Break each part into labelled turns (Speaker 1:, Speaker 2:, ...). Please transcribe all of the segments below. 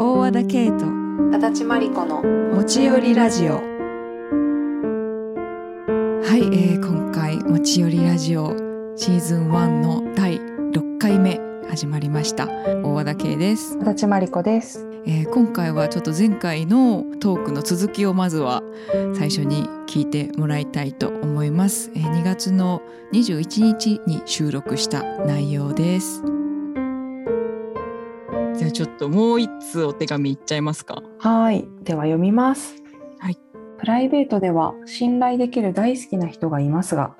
Speaker 1: 大和田圭と
Speaker 2: 足立真理子の
Speaker 1: 持ち寄りラジオ。はい、えー、今回持ち寄りラジオシーズン1の第6回目始まりました。大和田圭です、
Speaker 2: 足立真理子です。
Speaker 1: えー、今回はちょっと前回のトークの続きをまずは最初に聞いてもらいたいと思います、えー、2月の21日に収録した内容ですじゃあちょっともう一通お手紙いっちゃいますか。
Speaker 2: はい。では読みます。
Speaker 1: はい。
Speaker 2: プライベートでは信頼できる大好きな人がいますが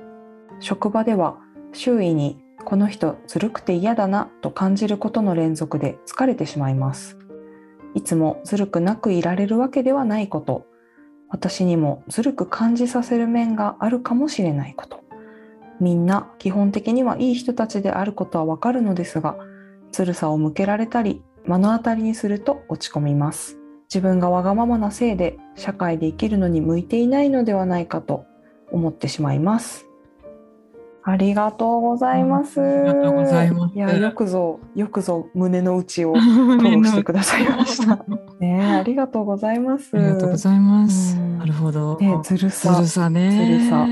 Speaker 2: 職場では周囲にこの人ずるくて嫌だなと感じることの連続で疲れてしまいます。いつもずるくなくいられるわけではないこと。私にもずるく感じさせる面があるかもしれないこと。みんな基本的にはいい人たちであることはわかるのですがずるさを向けられたり目の当たりにすると落ち込みます自分がわがままなせいで社会で生きるのに向いていないのではないかと思ってしまいますありがとうございます。
Speaker 1: ありがとうございます
Speaker 2: いや、よくぞ、よくぞ胸の内を 吐露してくださいました。ねえ、ありがとうございます。
Speaker 1: ありがとうございます。
Speaker 2: うん
Speaker 1: なるほど。
Speaker 2: ね、ずるさ。
Speaker 1: ずるさね。
Speaker 2: ずるさ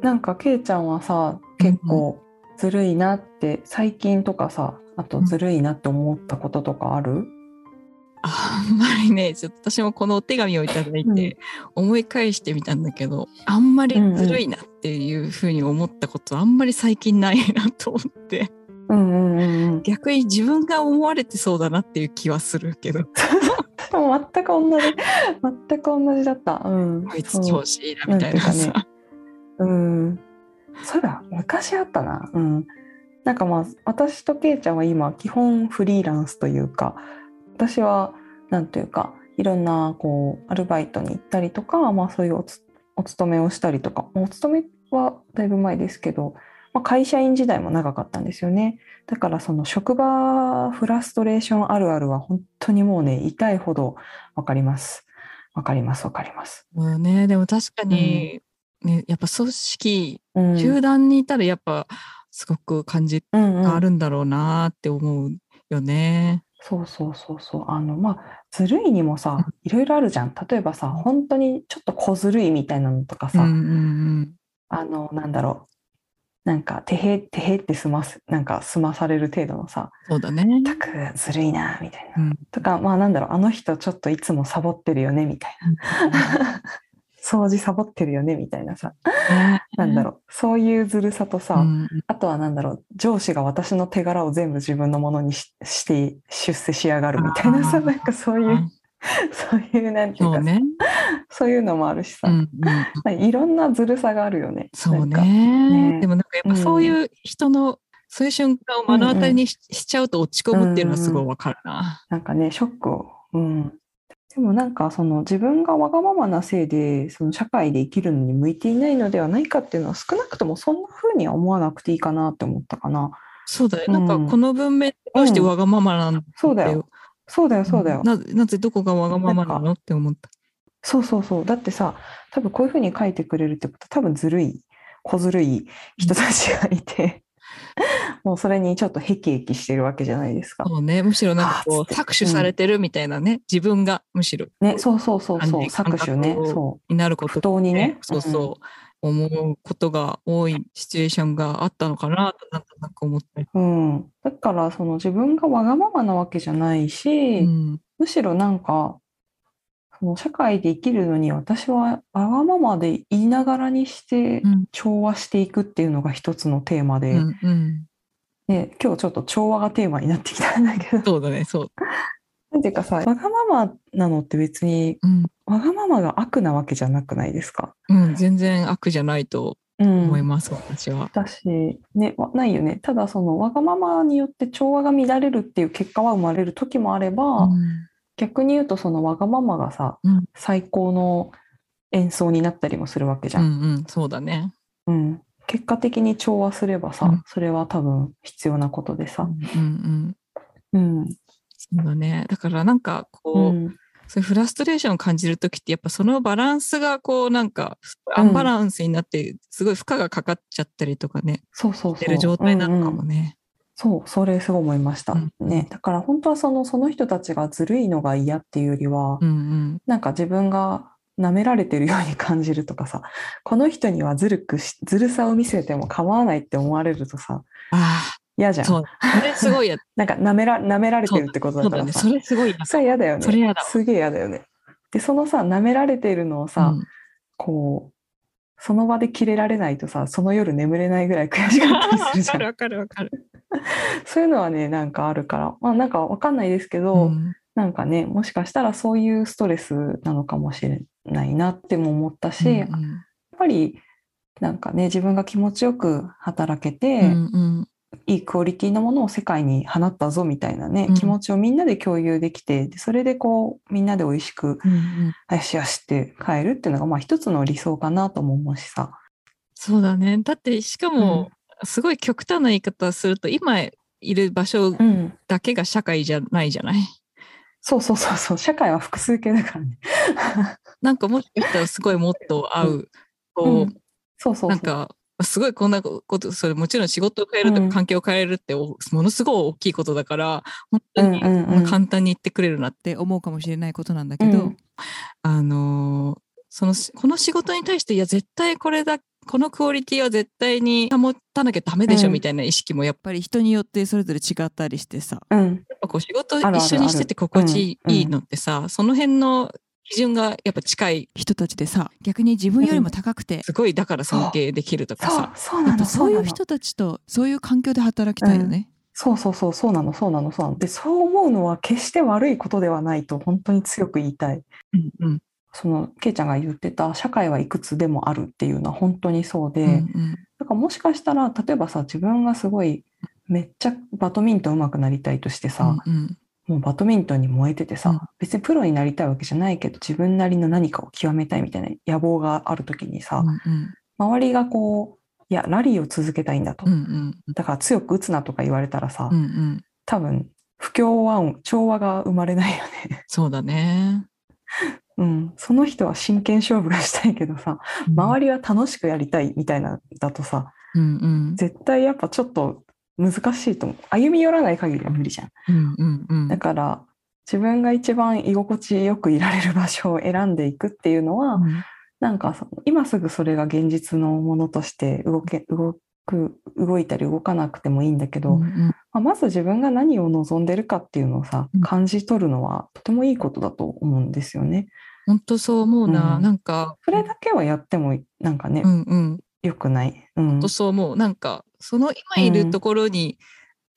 Speaker 2: なんか、けいちゃんはさ、結構ずるいなって、最近とかさ、あとずるいなって思ったこととかある？
Speaker 1: あんまりね、ちょっと私もこのお手紙をいただいて、思い返してみたんだけど、あんまりずるいなっていうふうに思ったこと、あんまり最近ないなと思って。
Speaker 2: うんうんうんうん。
Speaker 1: 逆に自分が思われてそうだなっていう気はするけど、
Speaker 2: で も全く同じ、全く同じだった。うん。
Speaker 1: こいつ調子いいなみたいなさ。
Speaker 2: うん。そうだ、昔あったな。うん。なんかまあ、私とけいちゃんは今、基本フリーランスというか、私は、なんというか、いろんな、こう、アルバイトに行ったりとか、まあそういうおつお勤めをしたりとか、お勤めはだいぶ前ですけど、まあ、会社員時代も長かったんですよね。だからその職場フラストレーションあるあるは本当にもうね、痛いほどわかります。わかります、わかります。
Speaker 1: もうね、でも確かに、ね、やっぱ組織、
Speaker 2: うん。
Speaker 1: 集団にいたらやっぱすごく感じ
Speaker 2: うんうん
Speaker 1: があるんだろうなって思うよね。
Speaker 2: そうそうそうそう。あの、まあ、ずるいにもさ、いろいろあるじゃん。例えばさ、本当にちょっと小ずるいみたいなのとかさ、
Speaker 1: うんうんうん
Speaker 2: あの、なんだろう。なんか、てへ、てへって済ます、なんか済まされる程度のさ、
Speaker 1: そうだね。
Speaker 2: たくずるいな、みたいな。
Speaker 1: うん
Speaker 2: とか、まあなんだろう、あの人ちょっといつもサボってるよね、みたいな。掃除サボってるよね、みたいなさ。なんだろう、そういうずるさとさ、
Speaker 1: うん。
Speaker 2: あとはなんだろう、上司が私の手柄を全部自分のものにしして出世しやがるみたいなさ、なんかそういう、そういうなんていうかさ、
Speaker 1: そうね。
Speaker 2: そういうのもあるしさ、
Speaker 1: うんうん
Speaker 2: まあいろんなずるさがあるよね。
Speaker 1: そうね。
Speaker 2: ね。
Speaker 1: でもなんかやっぱそういう人の、そういう瞬間を目の当たりにし,、しちゃうと落ち込むっていうのはすごいわかるな。
Speaker 2: なんかね、ショックを。うん。でもなんかその自分がわがままなせいでその社会で生きるのに向いていないのではないかっていうのは少なくともそんな風には思わなくていいかなって思ったかな。
Speaker 1: そうだよ。
Speaker 2: うん
Speaker 1: なんかこの文面どうしてわがままなんだって
Speaker 2: そうだよ。そうだよ、そうだよ。
Speaker 1: ななぜどこがわがままなのって思った。
Speaker 2: そうそうそう。だってさ、多分こういうふうに書いてくれるってことは多分ずるい、小ずるい人たちがいて、もうそれにちょっとへきへきしてるわけじゃないですか。
Speaker 1: そうね。むしろなんかこう搾取されてるみたいなね。自分がむしろ
Speaker 2: ね、そうそうそうそう、搾取ねそ
Speaker 1: になる
Speaker 2: う。不
Speaker 1: こと
Speaker 2: 当にね。
Speaker 1: そうそう、思うことが多いシチュエーションがあったのかなとなんとなく思ったり。
Speaker 2: うん。うん。だから、その自分がわがままなわけじゃないし、
Speaker 1: うん
Speaker 2: むしろなんか、その社会で生きるのに私はわがままで言いながらにして
Speaker 1: うん
Speaker 2: 調和していくっていうのが一つのテーマで、
Speaker 1: うんうん
Speaker 2: ね、今日ちょっと調和がテーマになってきたんだけど、
Speaker 1: そうだね、そう。
Speaker 2: なんていうかさ、わがままなのって別に、
Speaker 1: うん
Speaker 2: わがままが悪なわけじゃなくないですか？
Speaker 1: うん、全然悪じゃないと
Speaker 2: うん。
Speaker 1: 思います、私は。
Speaker 2: だし、ね、わないよね。ただそのわがままによって調和が乱れるっていう結果は生まれる時もあれば、
Speaker 1: うん
Speaker 2: 逆に言うとそのわがままがさ、
Speaker 1: うん
Speaker 2: 最高の演奏になったりもするわけじゃ。
Speaker 1: うんんうん、そうだね。
Speaker 2: うん。結果的に調和すればさ、
Speaker 1: うん
Speaker 2: それは多分必要なことでさ。
Speaker 1: うんうん、
Speaker 2: うん。
Speaker 1: そうだね。だからなんかこう、
Speaker 2: うん。
Speaker 1: そういうフラストレーションを感じるときって、やっぱそのバランスがこうなんか、アンバランスになって、すごい負荷がかかっちゃったりとかね、
Speaker 2: そうそうそう。
Speaker 1: してる状態なのかもね。
Speaker 2: そうそれすごい思いました、
Speaker 1: うん
Speaker 2: ね。だから本当はそのその人たちがずるいのが嫌っていうよりは、
Speaker 1: うんうん。
Speaker 2: なんか自分が舐められてるように感じるとかさこの人にはずるくしずるさを見せても構わないって思われるとさ嫌じゃん。
Speaker 1: そう。それすごいや。
Speaker 2: なんか舐めら舐められてるってこと
Speaker 1: だ
Speaker 2: からさ。
Speaker 1: それすごいや。
Speaker 2: それ嫌だよね。
Speaker 1: それ嫌だわ。
Speaker 2: すげえ嫌だよね。でそのさ舐められてるのをさ、
Speaker 1: うん。
Speaker 2: こうその場で切れられないとさその夜眠れないぐらい悔しかったりするじゃん。
Speaker 1: わかるわかるわかる。
Speaker 2: そういうのはねなんかあるから。まあなんかわかんないですけど、
Speaker 1: うん。
Speaker 2: なんかねもしかしたらそういうストレスなのかもしれないなっても思ったし、
Speaker 1: うん
Speaker 2: やっぱりなんかね自分が気持ちよく働けて、
Speaker 1: うんうん
Speaker 2: いいクオリティのものを世界に放ったぞみたいなね、
Speaker 1: うん
Speaker 2: 気持ちをみんなで共有できてでそれでこうみんなで美味しく
Speaker 1: うんうん
Speaker 2: よしよしって帰るっていうのがまあ一つの理想かなとも思うしさ。
Speaker 1: そうだね。だってしかも、すごい極端な言い方をすると今いる場所
Speaker 2: うん、
Speaker 1: だけが社会じゃないじゃない？
Speaker 2: そうそうそうそう社会は複数形だからね。
Speaker 1: なんかもしかしたらすごいもっと合う、
Speaker 2: う
Speaker 1: こ
Speaker 2: ん
Speaker 1: う、
Speaker 2: そうそうそう
Speaker 1: なんかすごいこんなことそれもちろん仕事を変えると
Speaker 2: うん。
Speaker 1: か環境を変えるっておものすごい大きいことだから本当に簡単に言ってくれるなって思うかもしれないことなんだけど、
Speaker 2: うん。
Speaker 1: あのーそのしこの仕事に対していや絶対これだこのクオリティは絶対に保たなきゃダメでしょ
Speaker 2: うん。
Speaker 1: みたいな意識もやっぱり人によってそれぞれ違ったりしてさ。
Speaker 2: うん。
Speaker 1: やっぱこう仕事一緒にしてて心地
Speaker 2: うん
Speaker 1: いいのってさ、その辺の基準がやっぱ近い。人たちでさ逆に自分よりも高くて。すごいだから尊敬できるとか
Speaker 2: そう
Speaker 1: さ
Speaker 2: そうな
Speaker 1: やっぱ
Speaker 2: のなの
Speaker 1: そういう人たちとそういう環境で働きたいよね。
Speaker 2: そうそうそうそうなのそうなのそうなの。でそう思うのは決して悪いことではないと本当に強く言いたい。
Speaker 1: うんうん。
Speaker 2: そのケイちゃんが言ってた社会はいくつでもあるっていうのは本当にそうで、
Speaker 1: うんうん。
Speaker 2: だからもしかしたら例えばさ自分がすごいめっちゃバドミントン上手くなりたいとしてさ、
Speaker 1: うんうん
Speaker 2: もうバドミントンに燃えててさ、
Speaker 1: うん。
Speaker 2: 別にプロになりたいわけじゃないけど自分なりの何かを極めたいみたいな野望がある時にさ、
Speaker 1: うんうん。
Speaker 2: 周りがこういやラリーを続けたいんだと、
Speaker 1: うんうん。
Speaker 2: だから強く打つなとか言われたらさ、
Speaker 1: うんうん。
Speaker 2: 多分不協和音調和が生まれないよね。
Speaker 1: そうだね。
Speaker 2: うん、その人は真剣勝負がしたいけどさ周りは楽しくやりたいみたいなだとさ
Speaker 1: うんうん。
Speaker 2: 絶対やっぱちょっと難しいと思う。歩み寄らない限りは無理じゃん。
Speaker 1: うんうんうん。
Speaker 2: だから自分が一番居心地よくいられる場所を選んでいくっていうのは、
Speaker 1: うん。
Speaker 2: なんかその今すぐそれが現実のものとして動け動く動いたり動かなくてもいいんだけど、
Speaker 1: うんうん。
Speaker 2: まあ、まず自分が何を望んでるかっていうのをさ
Speaker 1: うん。
Speaker 2: 感じ取るのはとてもいいことだと思うんですよね。
Speaker 1: 本当そう思うな、
Speaker 2: うん。
Speaker 1: なんか。
Speaker 2: それだけはやってもなんかね、
Speaker 1: うんうん
Speaker 2: 良くない。うん。
Speaker 1: そう思う。なんかその今いるところに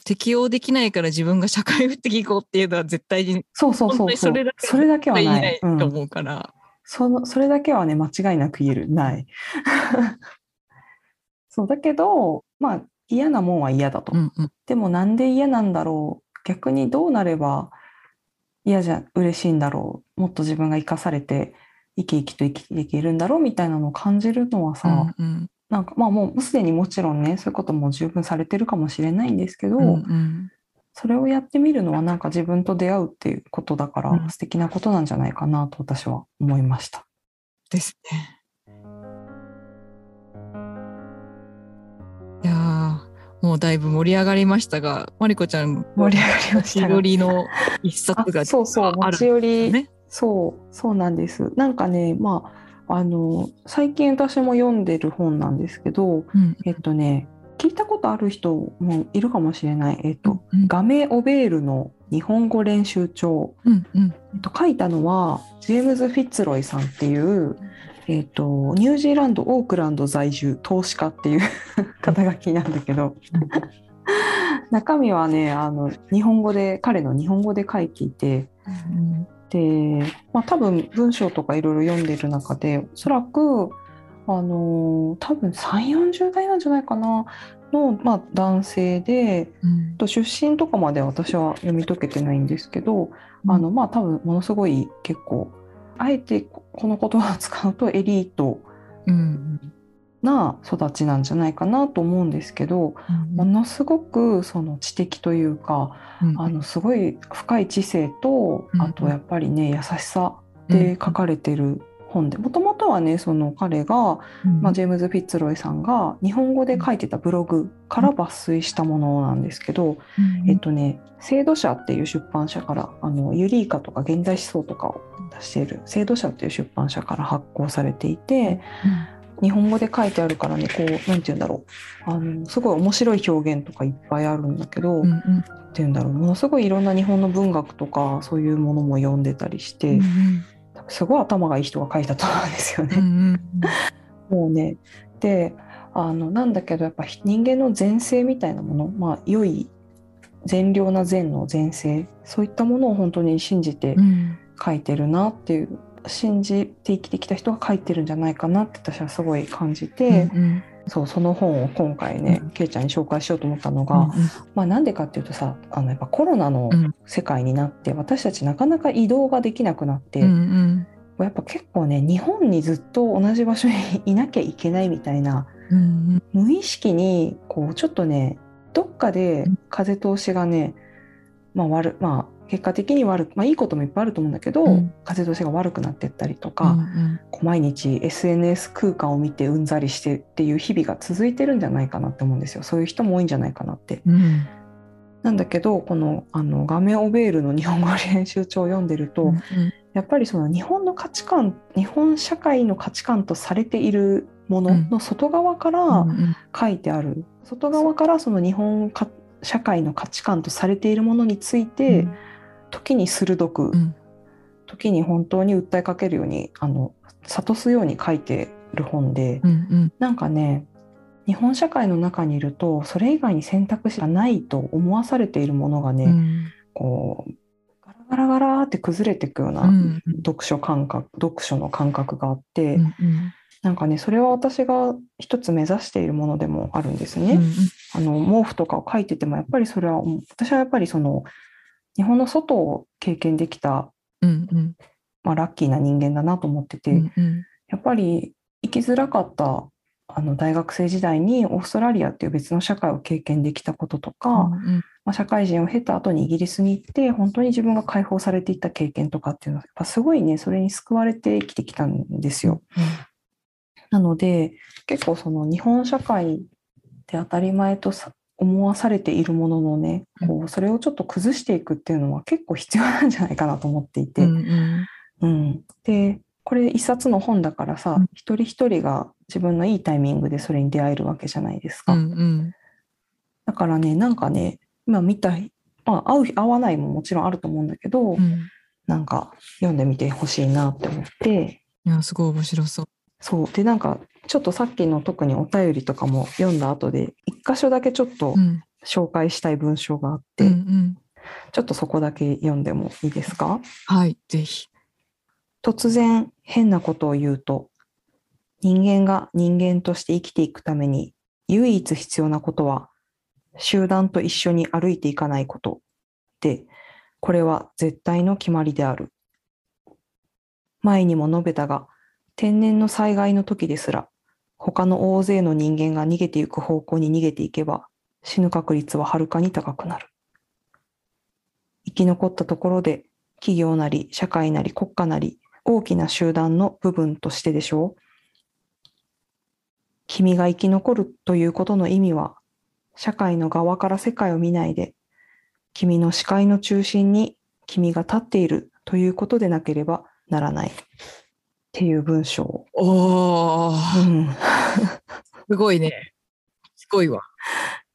Speaker 1: 適応できないから自分が社会的に行こうっていうのは絶対に
Speaker 2: そうそうそうそ
Speaker 1: れだけは
Speaker 2: それだけはな。
Speaker 1: ないいと
Speaker 2: うん。
Speaker 1: 思うから、
Speaker 2: そのそれだけはね間違いなく言える。ない。そうだけどまあ嫌なもんは嫌だと。
Speaker 1: うんうん。
Speaker 2: でもなんで嫌なんだろう。逆にどうなれば嫌じゃ嬉しいんだろう。もっと自分が生かされて生き生きと生きていけるんだろうみたいなのを感じるのはさ、
Speaker 1: うん
Speaker 2: なんかまあもうすでにもちろんねそういうことも十分されてるかもしれないんですけど、
Speaker 1: うんうん
Speaker 2: それをやってみるのはなんか自分と出会うっていうことだから、
Speaker 1: うん
Speaker 2: 素敵なことなんじゃないかなと私は思いました。
Speaker 1: ですね。いやーもうだいぶ盛り上がりましたがマリコちゃん
Speaker 2: 盛り上がりましたが
Speaker 1: 持ち寄りの一冊が
Speaker 2: あそうそう持ち寄り、
Speaker 1: ね。
Speaker 2: そうそうなんですなんかねまああの最近私も読んでる本なんですけど
Speaker 1: うん。
Speaker 2: えっとね聞いたことある人もいるかもしれない。えっと、
Speaker 1: うん
Speaker 2: ガメ・オベールの日本語練習帳、
Speaker 1: うんうん。
Speaker 2: えっと、書いたのはジェームズ・フィッツロイさんっていう、えっと、ニュージーランドオークランド在住投資家っていう 肩書きなんだけど。中身はねあの日本語で彼の日本語で書いていて。
Speaker 1: うん
Speaker 2: で、まあ、多分文章とかいろいろ読んでる中でおそらくあの多分3 4 0代なんじゃないかなの、まあ、男性で
Speaker 1: うん。
Speaker 2: と出身とかまでは私は読み解けてないんですけど、あのまあ多分ものすごい結構あえてここの言葉を使うとエリート
Speaker 1: うん
Speaker 2: な育ちなんじゃないかなと思うんですけどものすごくその知的というか
Speaker 1: うん。
Speaker 2: あのすごい深い知性と
Speaker 1: うん。
Speaker 2: あとやっぱりね優しさで書かれてる本でもともとはねその彼が、
Speaker 1: うん。
Speaker 2: まあ、ジェームズ・フィッツロイさんが日本語で書いてたブログから抜粋したものなんですけど、
Speaker 1: うん。
Speaker 2: えっとね制度社っていう出版社からあのユリーカとか現代思想とかを出している制度社っていう出版社から発行されていて日本語で書いてあるからねこうなんて言うんだろう。あのすごい面白い表現とかいっぱいあるんだけど、
Speaker 1: うん
Speaker 2: なん。て言うんだろう。ものすごいいろんな日本の文学とかそういうものも読んでたりして、
Speaker 1: うんうん。
Speaker 2: すごい頭がいい人が書いたと思うんですよね。
Speaker 1: うんうん。
Speaker 2: もうね。であのなんだけどやっぱ人間の前世みたいなものまあ良い善良な善の前世そういったものを本当に信じて
Speaker 1: うん。
Speaker 2: 書いてるなっていう信じて生きてきた人が書いてるんじゃないかなって私はすごい感じて、
Speaker 1: うん
Speaker 2: そうその本を今回ね、
Speaker 1: うん。
Speaker 2: けいちゃんに紹介しようと思ったのが、
Speaker 1: うん
Speaker 2: まあなんでかっていうとさあのやっぱコロナの
Speaker 1: うん。
Speaker 2: 世界になって私たちなかなか移動ができなくなって、
Speaker 1: うんうん。
Speaker 2: やっぱ結構ね日本にずっと同じ場所にいなきゃいけないみたいな
Speaker 1: うん。
Speaker 2: 無意識にこうちょっとねどっかで
Speaker 1: うん。
Speaker 2: 風通しがね、まあ悪まあ結果的に悪くまあいいこともいっぱいあると思うんだけど、
Speaker 1: うん。
Speaker 2: 風通しが悪くなってったりと
Speaker 1: う
Speaker 2: か、
Speaker 1: ん。
Speaker 2: こう毎日 SNS 空間を見てうんざりしてっていう日々が続いてるんじゃないかなって思うんですよ。そういう人も多いんじゃないかなって。
Speaker 1: うん。
Speaker 2: なんだけどこのあの画面オベールの日本語練習帳を読んでると、
Speaker 1: うん
Speaker 2: やっぱりその日本の価値観日本社会の価値観とされているものの外側から
Speaker 1: うん
Speaker 2: 書いてある、外側からその日本か社会の価値観とされているものについて、時に鋭く、
Speaker 1: うん。
Speaker 2: 時に本当に訴えかけるようにあの諭すように書いてる本で、
Speaker 1: うんうん。
Speaker 2: なんかね日本社会の中にいるとそれ以外に選択肢がないと思わされているものがね、
Speaker 1: うん。
Speaker 2: こうガラガラガラって崩れていくような
Speaker 1: うん。
Speaker 2: 読書感覚、読書の感覚があって、
Speaker 1: うん
Speaker 2: なんかねそれは私が一つ目指しているものでもあるんですね。
Speaker 1: うん。
Speaker 2: あの毛布とかを書いててもやっぱりそれは私はやっぱりその日本の外を経験できた、
Speaker 1: うんうん。
Speaker 2: まあ、ラッキーな人間だなと思ってて、
Speaker 1: うんうん。
Speaker 2: やっぱり生きづらかったあの大学生時代にオーストラリアっていう別の社会を経験できたこととか、
Speaker 1: うん
Speaker 2: まあ、社会人を経た後にイギリスに行って本当に自分が解放されていった経験とかっていうのはやっぱすごいねそれに救われて生きてきたんですよ。なので結構その日本社会で当たり前とさ思わされているもののねこうそれをちょっと崩していくっていうのは結構必要なんじゃないかなと思っていて、
Speaker 1: うんうん。
Speaker 2: うん。でこれ一冊の本だからさ、
Speaker 1: うん。
Speaker 2: 一人一人が自分のいいタイミングでそれに出会えるわけじゃないですか。
Speaker 1: うんうん。
Speaker 2: だからねなんかね今見たい、まあ、合う合わないももちろんあると思うんだけど、
Speaker 1: うん。
Speaker 2: なんか読んでみてほしいなって思って。
Speaker 1: いやすごい面白そう。
Speaker 2: そう。でなんかちょっとさっきの特にお便りとかも読んだ後で一箇所だけちょっと
Speaker 1: うん。
Speaker 2: 紹介したい文章があって、
Speaker 1: うんうん。
Speaker 2: ちょっとそこだけ読んでもいいですか？
Speaker 1: はいぜひ。
Speaker 2: 突然変なことを言うと人間が人間として生きていくために唯一必要なことは集団と一緒に歩いていかないこと。でこれは絶対の決まりである。前にも述べたが天然の災害の時ですら他の大勢の人間が逃げていく方向に逃げていけば死ぬ確率ははるかに高くなる生き残ったところで企業なり社会なり国家なり大きな集団の部分としてでしょう。君が生き残るということの意味は、社会の側から世界を見ないで、君の視界の中心に君が立っているということでなければならない。っていう文章。
Speaker 1: おお
Speaker 2: うん
Speaker 1: すごいね。すごいわ。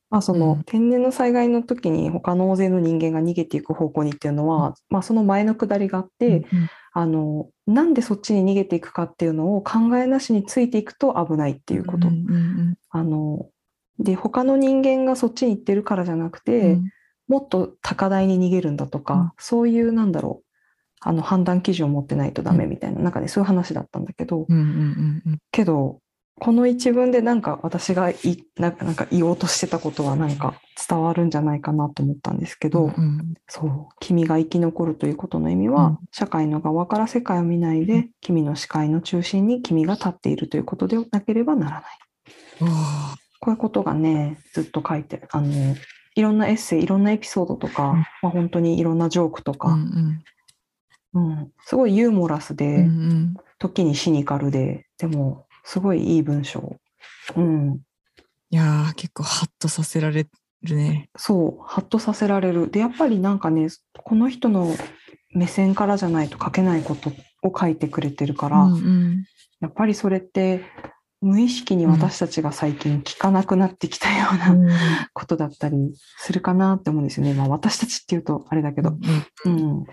Speaker 2: まあその、
Speaker 1: うん
Speaker 2: 天然の災害の時に他の大勢の人間が逃げていく方向にっていうのは、まあその前のくだりがあって、
Speaker 1: うん
Speaker 2: あのなんでそっちに逃げていくかっていうのを考えなしについていくと危ないっていうこと。あので他の人間がそっちに行ってるからじゃなくて、
Speaker 1: うん
Speaker 2: もっと高台に逃げるんだとか、
Speaker 1: うん
Speaker 2: そういうなんだろうあの判断基準を持ってないとダメみたいな、なんかねそういう話だったんだけど、
Speaker 1: うんうんうんうん。
Speaker 2: けどこの一文でなんか私がいなんかなんか言おうとしてたことはなんか伝わるんじゃないかなと思ったんですけど、
Speaker 1: うん
Speaker 2: そう君が生き残るということの意味は、
Speaker 1: うん。
Speaker 2: 社会の側から世界を見ないで、
Speaker 1: うん。
Speaker 2: 君の視界の中心に君が立っているということでなければならない。こういうことがねずっと書いてあのいろんなエッセイいろんなエピソードとか、
Speaker 1: うん。
Speaker 2: まあ、本当にいろんなジョークと
Speaker 1: うんう
Speaker 2: か、
Speaker 1: ん
Speaker 2: うんすごいユーモラスで、
Speaker 1: うんうん
Speaker 2: 時にシニカルででもすごいいい文章。うん、
Speaker 1: いやー結構ハッとさせられるね。
Speaker 2: そうハッとさせられるでやっぱりなんかねこの人の目線からじゃないと書けないことを書いてくれてるから、
Speaker 1: うんうん
Speaker 2: やっぱりそれって無意識に私たちが最近聞かなくなってきたような
Speaker 1: うん
Speaker 2: ことだったりするかなって思うんですよね。まあ私たちっていうとあれだけど。うん、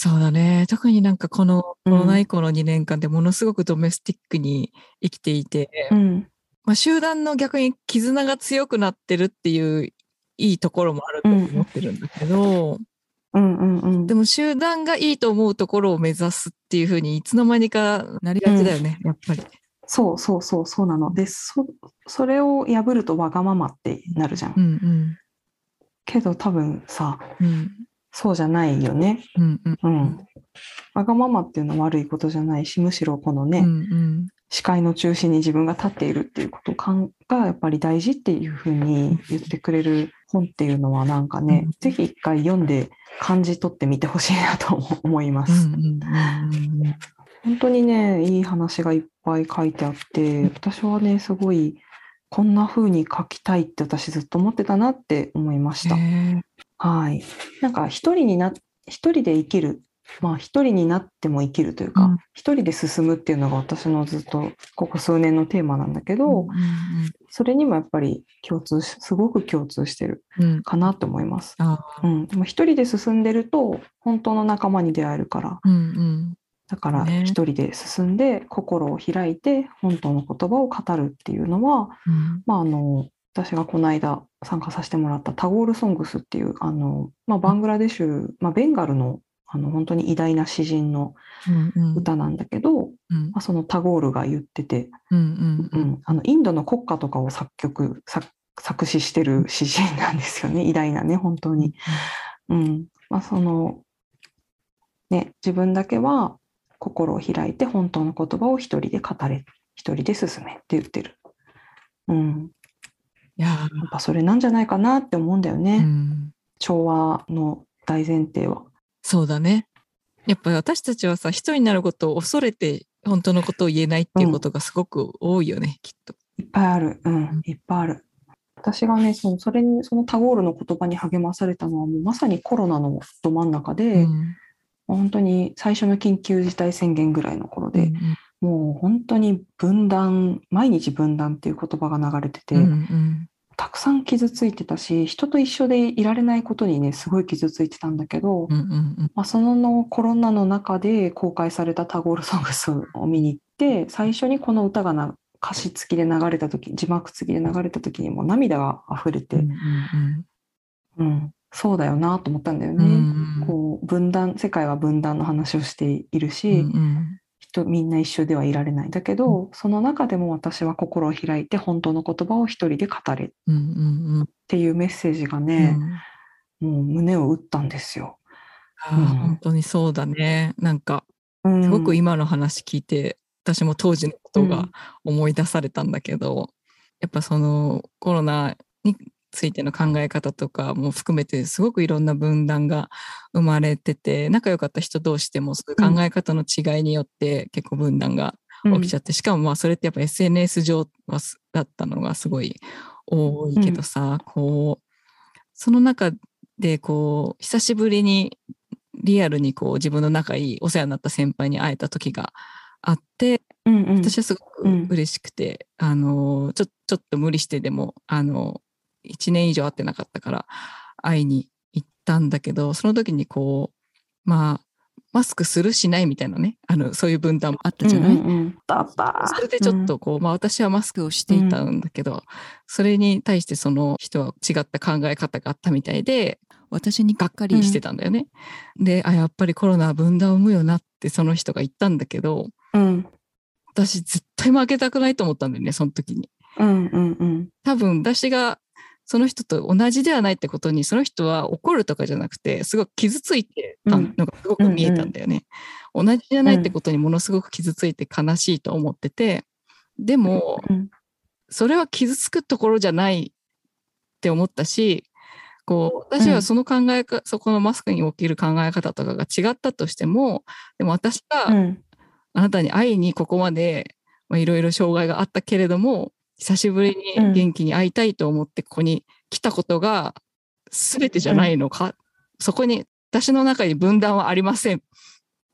Speaker 1: そうだね特になんかこのコ
Speaker 2: うん
Speaker 1: ロナ以降の2年間でものすごくドメスティックに生きていて、
Speaker 2: うん、
Speaker 1: まあ、集団の逆に絆が強くなってるっていういいところもあると思ってるんだけど、
Speaker 2: うん、うん、うん。
Speaker 1: でも集団がいいと思うところを目指すっていうふうにいつの間にかなりがちだよね、やっぱり。
Speaker 2: そうそうそうそうなの。で、そそれを破るとわがままってなるじゃん。
Speaker 1: うんうん
Speaker 2: けど多分さ、
Speaker 1: うん
Speaker 2: そうじゃないよね。
Speaker 1: うんうん
Speaker 2: うん。わがままっていうのは悪いことじゃないし、むしろこのね、
Speaker 1: うんうん
Speaker 2: 視界の中心に自分が立っているっていうことかんがやっぱり大事っていうふうに言ってくれる本っていうのはなんかね、
Speaker 1: うん
Speaker 2: ぜひ一回読んで感じ取ってみてほしいなと思います。本当にね、いい話がいっぱい書いてあって、私はね、すごいこんな風に書きたいって私ずっと思ってたなって思いました。
Speaker 1: ね
Speaker 2: はい。なんか一人にな、一人で生きる。まあ一人になっても生きるというか、
Speaker 1: うん
Speaker 2: 一人で進むっていうのが私のずっとここ数年のテーマなんだけど、
Speaker 1: うん
Speaker 2: それにもやっぱり共通し、すごく共通してる
Speaker 1: うんうん
Speaker 2: かなと思います。
Speaker 1: あ
Speaker 2: うん。でも一人で進んでると本当の仲間に出会えるから、
Speaker 1: うんうん
Speaker 2: だから
Speaker 1: ね
Speaker 2: 一人で進んで心を開いて本当の言葉を語るっていうのは、
Speaker 1: うん
Speaker 2: まあ、あの私がこの間参加させてもらったタゴール・ソングスっていうあの、まあ、バングラデシュ、まあ、ベンガルのあの本当に偉大な詩人の
Speaker 1: うんうん。
Speaker 2: 歌なんだけど、
Speaker 1: うん。
Speaker 2: まあ、そのタゴールが言ってて、
Speaker 1: うんうん
Speaker 2: うん、あのインドの国歌とかを作曲作作詞してる詩人なんですよね。偉大なね本当に。うん。まあ、そのね自分だけは心を開いて本当の言葉を一人で語れ一人で進めって言ってる。うん、
Speaker 1: いや
Speaker 2: やっぱそれなんじゃないかなって思うんだよ
Speaker 1: ー
Speaker 2: ね、
Speaker 1: うん。
Speaker 2: 調和の大前提は。
Speaker 1: そうだね。やっぱり私たちはさ、一人になることを恐れて本当のことを言えないっていうことがすごく多いよね、きっと。
Speaker 2: いっぱいある、うん、いっぱいある。私がねそのそれにそのタゴールの言葉に励まされたのはもうまさにコロナのど真ん中で、
Speaker 1: うん。
Speaker 2: 本当に最初の緊急事態宣言ぐらいの頃で、
Speaker 1: うん
Speaker 2: もう本当に分断毎日分断っていう言葉が流れてて、
Speaker 1: うんうん
Speaker 2: たくさん傷ついてたし人と一緒でいられないことにねすごい傷ついてたんだけど、
Speaker 1: うんうん
Speaker 2: まあ、そのコロナの中で公開されたタゴール・ソングスを見に行って最初にこの歌がな歌詞付きで流れた時字幕付きで流れた時にもう涙が溢れて、
Speaker 1: う
Speaker 2: うんん。そうだよなと思ったんだよ
Speaker 1: う
Speaker 2: ね。
Speaker 1: ん。
Speaker 2: こう分断世界は分断の話をしているし、
Speaker 1: うんうん
Speaker 2: 人みんな一緒ではいられない。だけど、その中でも私は心を開いて本当の言葉を一人で語れっ
Speaker 1: うんうんうん。
Speaker 2: ていうメッセージが
Speaker 1: う
Speaker 2: ね、
Speaker 1: ん。
Speaker 2: もう胸を打ったんですよ。
Speaker 1: 本当にそうだね。なんか
Speaker 2: うん。
Speaker 1: すごく今の話聞いて、私も当時のことが
Speaker 2: うん。
Speaker 1: 思い出されたんだけど、やっぱそのコロナについての考え方とかも含めてすごくいろんな分断が生まれてて仲良かった人同士でもそういう考え方の違いによって結構分断が起きちゃって、しかもまあそれってやっぱ SNS 上はすだったのがすごい多いけどさ、こうその中でこう久しぶりにリアルにこう自分の仲いいお世話になった先輩に会えた時があって
Speaker 2: うんうん。
Speaker 1: 私はすごく
Speaker 2: うん。
Speaker 1: 嬉しくて、あのちょちょっと無理してでもあの1年以上会ってなかったから会いに行ったんだけどその時にこうまあマスクするしないみたいなねあのそういう分断もあったじゃない、
Speaker 2: うんうん
Speaker 1: それでちょっとこう、まあ私はマスクをしていたんだけど、それに対してその人は違った考え方があったみたいで、私にがっかりしてたんだよね。で、あ、やっぱりコロナは分断を生むよなってその人が言ったんだけど、
Speaker 2: うん。
Speaker 1: 私絶対負けたくないと思ったんだよね、その時に。
Speaker 2: うんうんうん。
Speaker 1: 多分私がその人と同じではないってことにその人は怒るとかじゃなくてすごく傷ついてたのがすごく見えたんだよね。同じじゃないってことにものすごく傷ついて悲しいと思っててでも
Speaker 2: うん
Speaker 1: それは傷つくところじゃないって思ったしこう私はその考えか、そこのマスクにおける考え方とかが違ったとしてもでも私が
Speaker 2: うん。
Speaker 1: あなたに会いにここまでまあいろいろ障害があったけれども久しぶりに元気に会いたいと思ってここに来たことが全てじゃないのか、そこに私の中に分断はありませんっ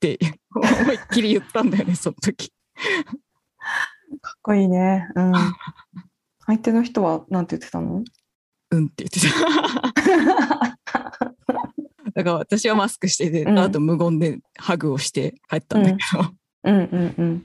Speaker 1: て思いっきり言ったんだよねその時。
Speaker 2: かっこいいね。うん。相手の人はなんて言ってたの？
Speaker 1: うんって言ってた。だから私はマスクしてて、
Speaker 2: うん
Speaker 1: あと無言でハグをして帰ったんだけど、
Speaker 2: うんうんうん。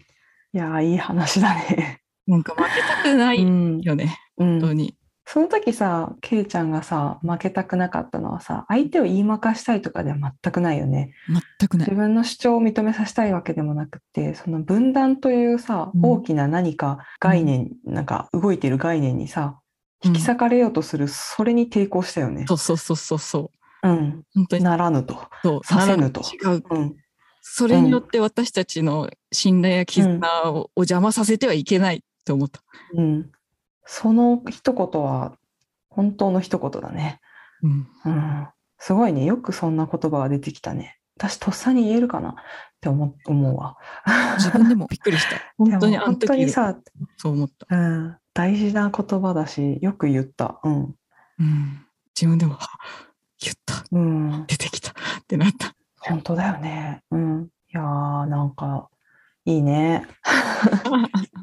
Speaker 2: いやーいい話だね。
Speaker 1: なんか負けたくない
Speaker 2: うん
Speaker 1: よね、
Speaker 2: うん、
Speaker 1: 本当に。
Speaker 2: その時さ、ケイちゃんがさ、負けたくなかったのはさ、相手を言いまかしたいとかでは全くないよね。
Speaker 1: 全くない
Speaker 2: 自。分の主張を認めさせたいわけでもなくて、その分断というさ、
Speaker 1: うん
Speaker 2: 大きな何か概念、なんか動いている概念にさ、引き裂かれようとする、それに抵抗したよね。
Speaker 1: そうそうそうそうそう。
Speaker 2: うん。
Speaker 1: 本当に
Speaker 2: ならぬと。
Speaker 1: そう
Speaker 2: させぬと
Speaker 1: 違う。
Speaker 2: うん。
Speaker 1: それによって私たちの信頼や絆をお邪魔させてはいけないと思った。
Speaker 2: うん。その一言は、本当の一言だね。
Speaker 1: うん、
Speaker 2: うん。すごいね。よくそんな言葉が出てきたね。私、とっさに言えるかな？って思思うわ。
Speaker 1: 自分でもびっくりした。本当に
Speaker 2: 本当に
Speaker 1: 時
Speaker 2: さ、
Speaker 1: そう思った。
Speaker 2: うん、大事な言葉だし、よく言った。うん。
Speaker 1: うん、自分でも、は言った、
Speaker 2: うん。
Speaker 1: 出てきたってなった。
Speaker 2: 本当だよね。うん。いやー、なんか、いいね。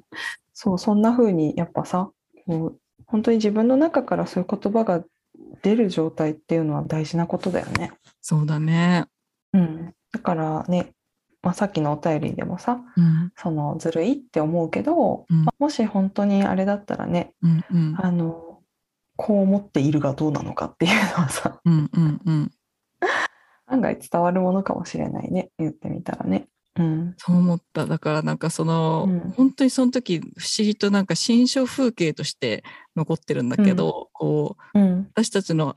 Speaker 2: そう、そんな風に、やっぱさ、こう本当に自分の中からそういう言葉が出る状態っていうのは大事なことだよね。
Speaker 1: そうだね。
Speaker 2: うん。だからね、まあ、さっきのお便りでもさ、
Speaker 1: うん、
Speaker 2: そのずるいって思うけど、
Speaker 1: うん
Speaker 2: まあもし本当にあれだったらね、
Speaker 1: うん、うん、
Speaker 2: あの、こう思っているがどうなのかっていうのはさ、
Speaker 1: うん、うん、うん。
Speaker 2: 案外伝わるものかもしれないね、言ってみたらね。うん。
Speaker 1: そう思った。だからなんかその、
Speaker 2: うん
Speaker 1: 本当にその時不思議となんか新象風景として残ってるんだけど、こう
Speaker 2: うん。
Speaker 1: 私たちの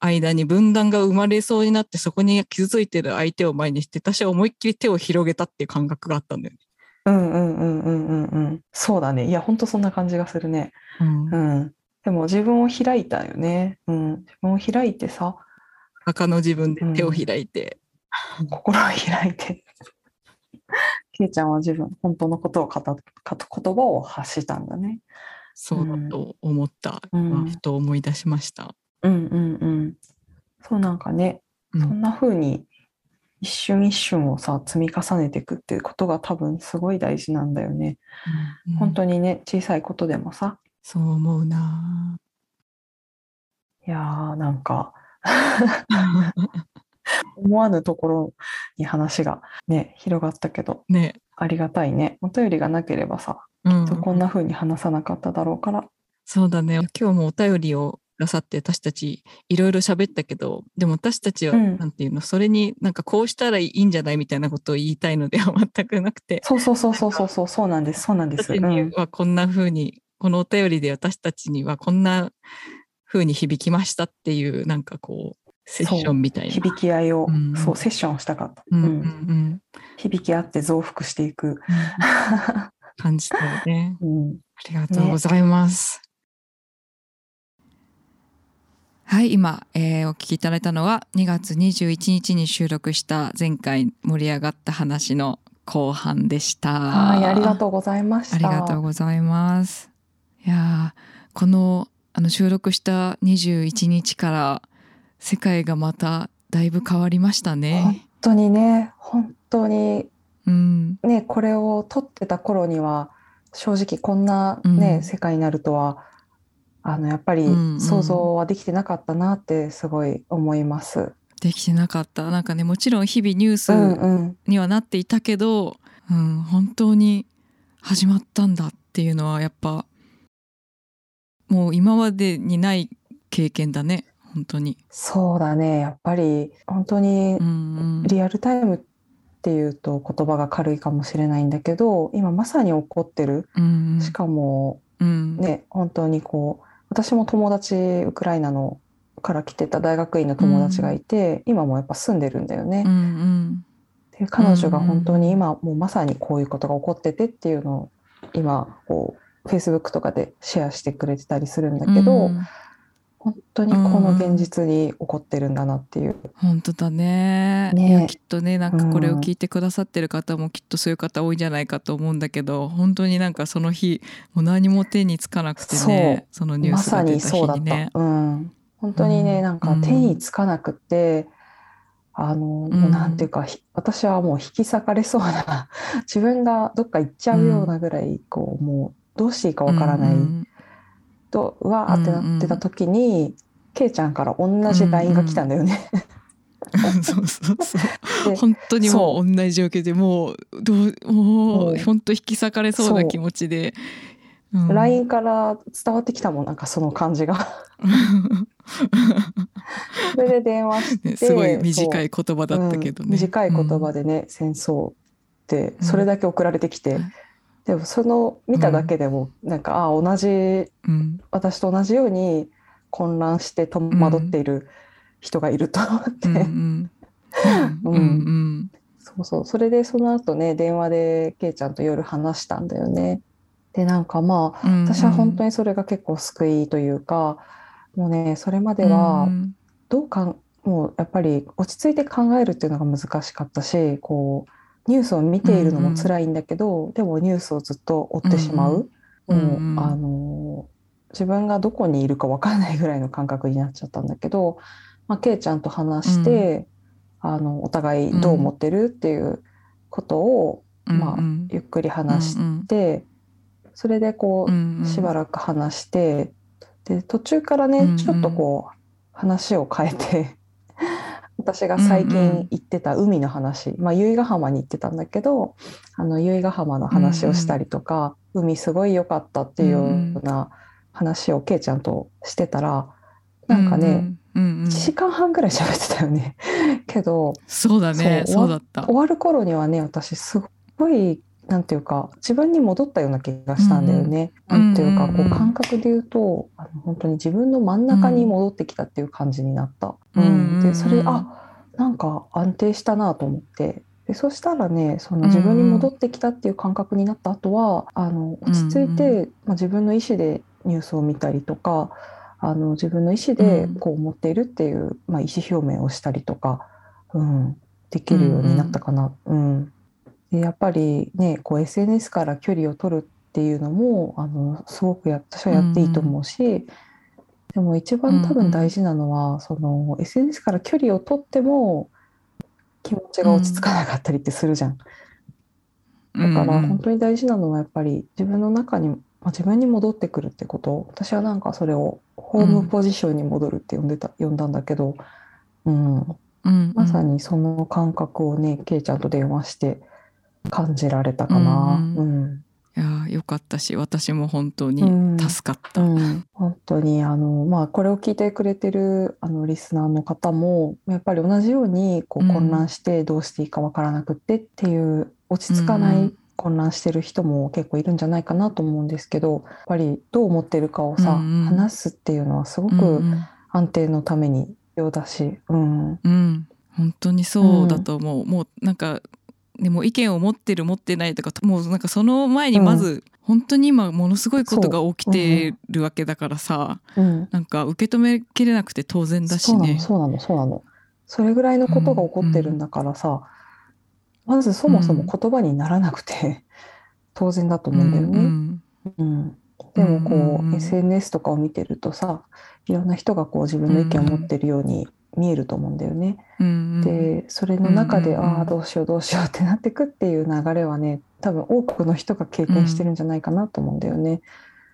Speaker 1: 間に分断が生まれそうになってそこに傷ついてる相手を前にして私は思いっきり手を広げたっていう感覚があったんだよね。
Speaker 2: うんうんうんうんうんうん。そうだね。いや、本当そんな感じがするね。
Speaker 1: うん
Speaker 2: うん。でも自分を開いたよね。うん。自分を開いてさ、
Speaker 1: 赤の自分で手を開いて、
Speaker 2: 心を開いて。けいちゃんは自分、本当のことを語っか言葉を発したんだね。
Speaker 1: そうだと思った、
Speaker 2: うん
Speaker 1: 今ふと思い出しました。
Speaker 2: うんうんうん。そうなんかね、
Speaker 1: うん
Speaker 2: そんな風に一瞬一瞬をさ、積み重ねていくっていうことが多分すごい大事なんだよね。
Speaker 1: うん
Speaker 2: 本当にね、小さいことでもさ、
Speaker 1: そう思うな。
Speaker 2: いやーなんか 思わぬところに話がね、広がったけど、
Speaker 1: ね、
Speaker 2: ありがたいね。お便りがなければさ、
Speaker 1: うん。
Speaker 2: こんな風に話さなかっただろうから。
Speaker 1: そうだね。今日もお便りをくださって私たちいろいろ喋ったけど、でも私たちは、
Speaker 2: うん。
Speaker 1: なんていうの、それになんかこうしたらいいんじゃないみたいなことを言いたいのでは 全くなくて、
Speaker 2: そうそうそうそうそうそう、そうなんです、そうなんです。
Speaker 1: 私に
Speaker 2: うん、
Speaker 1: はこんな風に、このお便りで私たちにはこんな風に響きましたっていう、なんかこう、セッションみたいな。
Speaker 2: 響き合いを、
Speaker 1: うん
Speaker 2: そう、セッションをしたかった。
Speaker 1: うんうん
Speaker 2: 響き合って増幅していく。
Speaker 1: 感じたよね。
Speaker 2: うん、
Speaker 1: ありがとうございます。はい、今、えーお聞きいただいたのは2月21日に収録した前回盛り上がった話の後半でした。
Speaker 2: はい、ありがとうございました。
Speaker 1: ありがとうございます。いやーこのあの収録した21日から世界がまただいぶ変わりました
Speaker 2: 本
Speaker 1: ね。
Speaker 2: 当にね、本当に
Speaker 1: うん、
Speaker 2: ね、これを撮ってた頃には、正直こんなね、
Speaker 1: うん
Speaker 2: 世界になるとは、あの、やっぱり
Speaker 1: うんうん
Speaker 2: 想像はできてなかったなってすごい思います。
Speaker 1: できてなかった。なんかねもちろん日々ニュース
Speaker 2: うんうん。
Speaker 1: にはなっていたけど、うん、本当に始まったんだっていうのはやっぱもう今までにない経験だね本当に。
Speaker 2: そうだね、やっぱり本当にリアルタイムっていうと言葉が軽いかもしれないんだけど、今まさに起こってる。
Speaker 1: うん
Speaker 2: しかも
Speaker 1: うん。
Speaker 2: ね、本当にこう、私も友達、ウクライナのから来てた大学院の友達がいて、今もやっぱ住んでるんだよね。
Speaker 1: うんうん。
Speaker 2: で彼女が
Speaker 1: うん
Speaker 2: 本当に今もうまさにこういうことが起こっててっていうのを今こう Facebook とかでシェアしてくれてたりするんだけど、
Speaker 1: うん
Speaker 2: 本当にこの現実に起こってるんだなっていう。
Speaker 1: 本当だね。
Speaker 2: ね。
Speaker 1: きっとねなんかこれを聞いてくださってる方もきっとそういう方多いんじゃないかと思うんだけど本当になんかその日もう何も手につかなくてねそのニュースが出た
Speaker 2: にそうだっ
Speaker 1: 日にね
Speaker 2: た。。うん、本当にね、
Speaker 1: うん。
Speaker 2: なんか手につかなくって、あの、もうなんていうか、ひ私はもう引き裂かれそうな、自分がどっか行っちゃうようなぐらい、こう、もうどうしていいかわからない
Speaker 1: うん
Speaker 2: と、うわーってなってた時に、けいちゃんから同じ LINE が来たんだよね。
Speaker 1: うんそうそうそう。
Speaker 2: で
Speaker 1: 本当にもう同じ状況でもうどうも
Speaker 2: もう
Speaker 1: う本当引き裂かれそうな気持ちで。うん。
Speaker 2: LINE から伝わってきたもん、なんかその感じが。それで電話して、
Speaker 1: ねすごい短
Speaker 2: い
Speaker 1: い言葉だったけどね。
Speaker 2: 短い言葉でね、戦争って
Speaker 1: うん。
Speaker 2: それだけ送られてきて、
Speaker 1: うん
Speaker 2: でもその見ただけでもなんか、あ同じ
Speaker 1: うん。
Speaker 2: 私と同じように混乱して戸惑っている人がいると思って、
Speaker 1: うんうん。うんうん
Speaker 2: そうそう。それでその後ね電話でけいちゃんと夜話したんだよね。でなんかまあ
Speaker 1: うん
Speaker 2: 私は本当にそれが結構救いというか、もうねそれまでは
Speaker 1: うん。
Speaker 2: どうかんもうやっぱり落ち着いて考えるっていうのが難しかったしこうニュースを見ているのも辛いんだけど、でもニュースをずっと追ってしまう、
Speaker 1: うんうん
Speaker 2: もう
Speaker 1: うん
Speaker 2: あの自分がどこにいるか分からないぐらいの感覚になっちゃったんだけど、まあ、けいちゃんと話して、あのお互いどう思ってるっていうことを、まあ
Speaker 1: うん
Speaker 2: ゆっくり話し
Speaker 1: うん
Speaker 2: て、それでこう、
Speaker 1: うんうん。
Speaker 2: しばらく話してで途中からね、
Speaker 1: うんうん。
Speaker 2: ちょっとこう話を変えて私が最
Speaker 1: うんうん
Speaker 2: 近行ってた海の話、まあ由比ヶ浜に行ってたんだけどあの由比ヶ浜の話をしたりとか、海すごい良かったっていうような話をけいちゃんとしてたらなんかね、
Speaker 1: うんうん
Speaker 2: 1時間半ぐらい喋ってたよね。けど
Speaker 1: そうだね
Speaker 2: そう
Speaker 1: そうだった。
Speaker 2: 終わる頃にはね私すごいなんていうか自分に戻ったような気がしたんだよね。
Speaker 1: うん
Speaker 2: なんていうかこう感覚で言うとあの本当に自分の真ん中に戻ってきたっていう感じになった。
Speaker 1: うんうん
Speaker 2: でそれ
Speaker 1: うん
Speaker 2: あなんか安定したなと思って。でそしたらねその自分に戻ってきたっていう感覚になった後はあの落ち着いて、まあ、自分の意思でニュースを見たりとかあの自分の意思でこう思っているっていう、まあ、意思表明をしたりとか、うん、できるようになったかな。うんでやっぱりねこう SNS から距離を取るっていうのもあのすごくや私はやっていいと思うし、でも一番多分大事なのは、その SNS から距離を取っても気持ちが落ち着かなかったりってするじゃん。だから本当に大事なのはやっぱり自分の中に、まあ、自分に戻ってくるってこと。私はなんかそれをホームポジションに戻るって呼んでた、呼んだんだけど、うん、
Speaker 1: うん
Speaker 2: まさにその感覚をねけいちゃんと電話して感じられたかな。
Speaker 1: うん。
Speaker 2: うん。
Speaker 1: いやよかったし私も本当に
Speaker 2: うん。
Speaker 1: 助かった。
Speaker 2: うん、本当にあの、まあ、これを聞いてくれてるあのリスナーの方もやっぱり同じようにこ
Speaker 1: う
Speaker 2: うん。混乱してどうしていいかわからなくってっていう落ち着かない、
Speaker 1: うん。
Speaker 2: 混乱してる人も結構いるんじゃないかなと思うんですけどやっぱりどう思ってるかをさ、
Speaker 1: うんうん。
Speaker 2: 話すっていうのはすご
Speaker 1: うんう
Speaker 2: く
Speaker 1: ん。
Speaker 2: 安定のために必要だし、うん。
Speaker 1: うん、本当にそうだと思う、もうなんかでも意見を持ってる持ってないとかもうなんかその前にまず、本当に今ものすごいことが起きてるわけだからさ、
Speaker 2: う。ん、
Speaker 1: なんか受け止めきれなくて当然だしね。
Speaker 2: そうなのそうなのそれぐらいのことが起こってるんだからさ、まずそもそも言葉にならなくて当然だと思うんだよね。
Speaker 1: うん
Speaker 2: うん、でもこう、
Speaker 1: うんうんうん。
Speaker 2: SNS とかを見てるとさいろんな人がこう自分の意見を持ってるように見えると思うんだよね。
Speaker 1: うんうん
Speaker 2: でそれの中で、
Speaker 1: うんうんうん
Speaker 2: ああどうしようどうしようってなってくっていう流れはね多分多くの人が経験してるんじゃないかなと思うんだよね。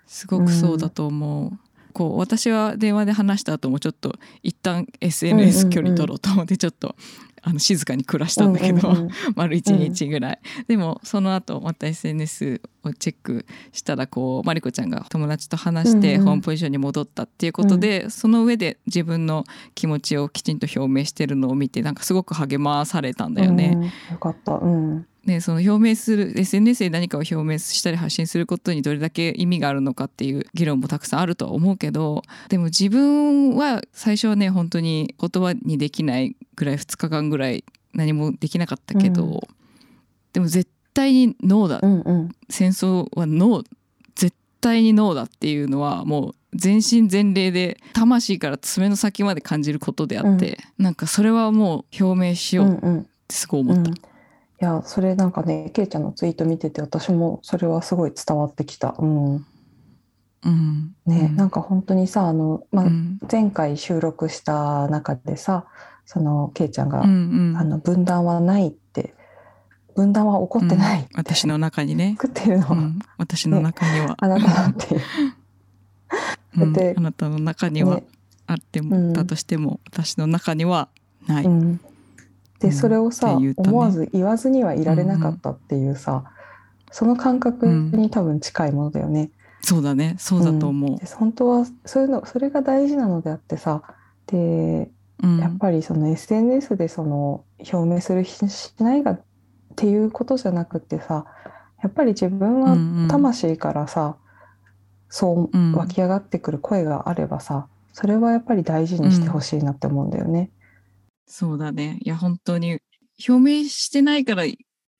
Speaker 1: すごくそうだと思う。こう私は電話で話した後もちょっと一旦 SNS 距離取ろうと思ってちょっとあの静かに暮らしたんだけど、
Speaker 2: うんうんうん
Speaker 1: 丸一日ぐらい、でもその後また SNS をチェックしたらこうマリコちゃんが友達と話して
Speaker 2: うんうん
Speaker 1: ホームポジションに戻ったっていうことで、その上で自分の気持ちをきちんと表明してるのを見てなんかすごく励まされたんだよね。
Speaker 2: うんよかった。うん
Speaker 1: ね、その表明する SNS で何かを表明したり発信することにどれだけ意味があるのかっていう議論もたくさんあるとは思うけどでも自分は最初はね本当に言葉にできないぐらい2日間ぐらい何もできなかったけど、
Speaker 2: うん。
Speaker 1: でも絶対にノーだ、
Speaker 2: うんうん。
Speaker 1: 戦争はノー。絶対にノーだっていうのはもう全身全霊で魂から爪の先まで感じることであって、なんかそれはもう表明しようっ
Speaker 2: うんうん
Speaker 1: てすごい思った。
Speaker 2: うんいやそれなんかねけいちゃんのツイート見てて私もそれはすごい伝わってきた。うん。
Speaker 1: うん。
Speaker 2: ね
Speaker 1: うん。
Speaker 2: なんか本当にさあの、まあ
Speaker 1: うん。
Speaker 2: 前回収録した中でさそのけいちゃんが、
Speaker 1: うんうん。
Speaker 2: あの分断はないって分断は起こってないって、
Speaker 1: うん。私の中にね、
Speaker 2: 作ってるの。
Speaker 1: 私の中には、
Speaker 2: あなた だってで
Speaker 1: あなたの中には
Speaker 2: ね。
Speaker 1: あっても、
Speaker 2: うん。
Speaker 1: だとしても私の中にはない。
Speaker 2: うん、
Speaker 1: うん
Speaker 2: でそれをさ、
Speaker 1: ね。
Speaker 2: 思わず言わずにはいられなかったっていうさ、その感覚に多分近いものだよね。
Speaker 1: そうだね。そうだと思う。
Speaker 2: で本当はそういうのそれが大事なのであってさ。で
Speaker 1: うん。
Speaker 2: やっぱりその SNS でその表明するししないがっていうことじゃなくってさやっぱり自分は
Speaker 1: うんうん。
Speaker 2: 魂からさ、そう
Speaker 1: うん。
Speaker 2: 湧き上がってくる声があればさそれはやっぱり大事にしてほしいなって思うんだよね。
Speaker 1: そうだね。いや本当に表明してないから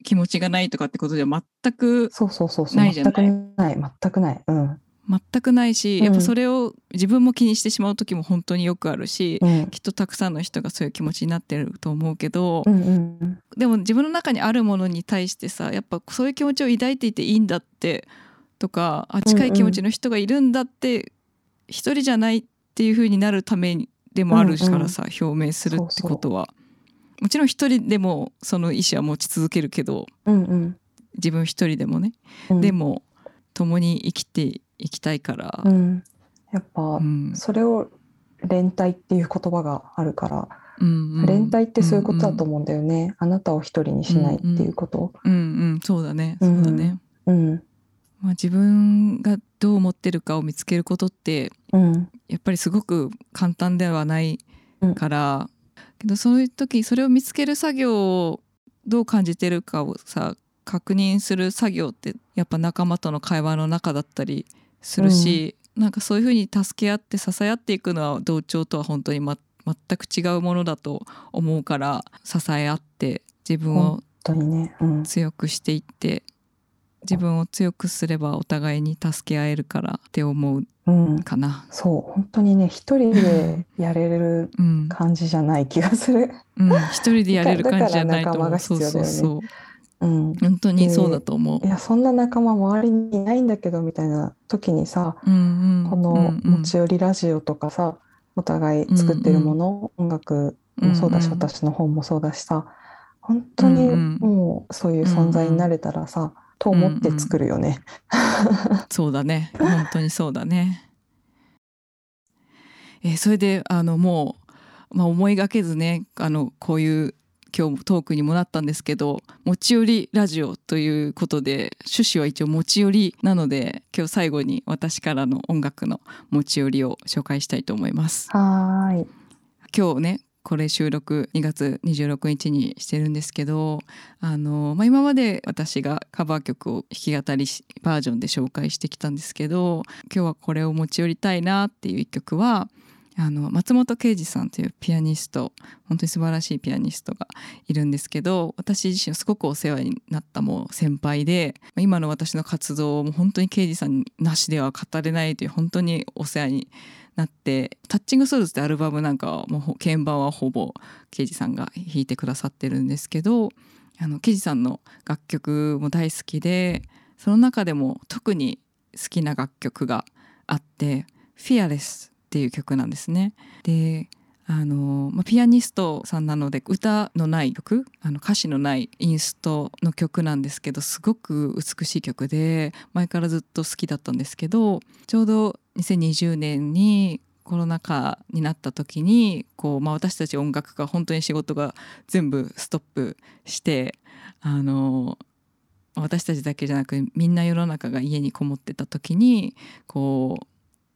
Speaker 1: 気持ちがないとかってことじゃ全く
Speaker 2: そうそうそうそう。
Speaker 1: ないじゃない？
Speaker 2: 全くない。全くない。うん。
Speaker 1: 全くないし、
Speaker 2: うん。
Speaker 1: やっぱそれを自分も気にしてしまう時も本当によくあるし、
Speaker 2: うん。
Speaker 1: きっとたくさんの人がそういう気持ちになってると思うけど、
Speaker 2: うんうん
Speaker 1: でも自分の中にあるものに対してさやっぱそういう気持ちを抱いていていいんだってとかあ近い気持ちの人がいるんだって、一人じゃないっていう風になるためでもあるからさ、表明するってことは。もちろん一人でもその意思は持ち続けるけど
Speaker 2: うんうん。
Speaker 1: 自分一人でもね、
Speaker 2: うん。
Speaker 1: でも共に生きていきたいから、
Speaker 2: うん、やっぱ、
Speaker 1: うん。
Speaker 2: それを連帯っていう言葉があるから、
Speaker 1: うんうん。
Speaker 2: 連帯ってそういうことだと思うんだよね、あなたを一人にしないっていうこと。
Speaker 1: うんうん。そうだね。そうだね、
Speaker 2: うん
Speaker 1: まあ、自分がどう思ってるかを見つけることって
Speaker 2: うん。
Speaker 1: やっぱりすごく簡単ではないから、けどそういう時それを見つける作業をどう感じてるかをさ確認する作業ってやっぱ仲間との会話の中だったりするし、なんかそういうふうに助け合って支え合っていくのは同調とは本当に、ま、全く違うものだと思うから支え合って自分を
Speaker 2: 本当にね、うん、
Speaker 1: 強くしていって自分を強くすればお互いに助け合えるからって思う
Speaker 2: うん、
Speaker 1: かな。
Speaker 2: そう。本当にね一人でやれる
Speaker 1: うん。
Speaker 2: 感じじゃない気がする。
Speaker 1: うん、一人でやれる感じじゃないと思う。
Speaker 2: だから仲間が
Speaker 1: そうそうそう。
Speaker 2: うん、
Speaker 1: 本当にそうだと思う。
Speaker 2: い。やそんな仲間周りにいないんだけどみたいな時にさ、
Speaker 1: うんうん。
Speaker 2: この
Speaker 1: うんうん
Speaker 2: 持ち寄りラジオとかさお互い作ってるもの、音楽もそうだし、
Speaker 1: うん。うん
Speaker 2: 私の本もそうだしさ本当に
Speaker 1: うんうん。
Speaker 2: もうそういう存在になれたらさ、と思って作るよね。
Speaker 1: そうだね。本当にそうだね。えーそれであのもう、まあ、思いがけずねあのこういう今日もトークにもなったんですけど持ち寄りラジオということで趣旨は一応持ち寄りなので今日最後に私からの音楽の持ち寄りを紹介したいと思います。
Speaker 2: はーい。
Speaker 1: 今日ねこれ収録2月26日にしてるんですけどあの、まあ、今まで私がカバー曲を弾き語りバージョンで紹介してきたんですけど今日はこれを持ち寄りたいなっていう一曲はあの松本啓二さんというピアニスト本当に素晴らしいピアニストがいるんですけど私自身すごくお世話になったもう先輩で今の私の活動も本当に啓二さんなしでは語れないという本当にお世話になって「タッチングソウルズ」ってアルバムなんかはもう鍵盤はほぼ刑事さんが弾いてくださってるんですけどあの刑事さんの楽曲も大好きでその中でも特に好きな楽曲があって「Fearless」っていう曲なんですね。であのまあ、ピアニストさんなので歌のない曲あの歌詞のないインストの曲なんですけどすごく美しい曲で前からずっと好きだったんですけどちょうど2020年にコロナ禍になった時にこう、まあ、私たち音楽家本当に仕事が全部ストップしてあの私たちだけじゃなくみんな世の中が家にこもってた時にこう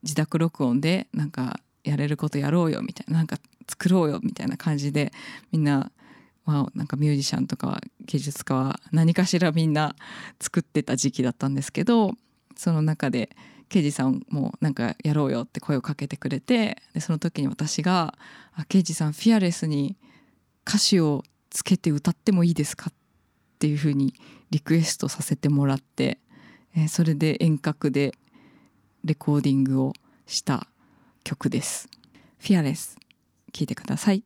Speaker 1: 自宅録音でなんかやれることやろうよみたいななんか作ろうよみたいな感じでみんな、まあ、なんかミュージシャンとか芸術家は何かしらみんな作ってた時期だったんですけどその中で刑事さんもなんかやろうよって声をかけてくれてでその時に私が「あ刑事さんフィアレスに歌詞をつけて歌ってもいいですか?」っていうふうにリクエストさせてもらって、えーそれで遠隔でレコーディングをした曲です。フィアレス、聴いてください。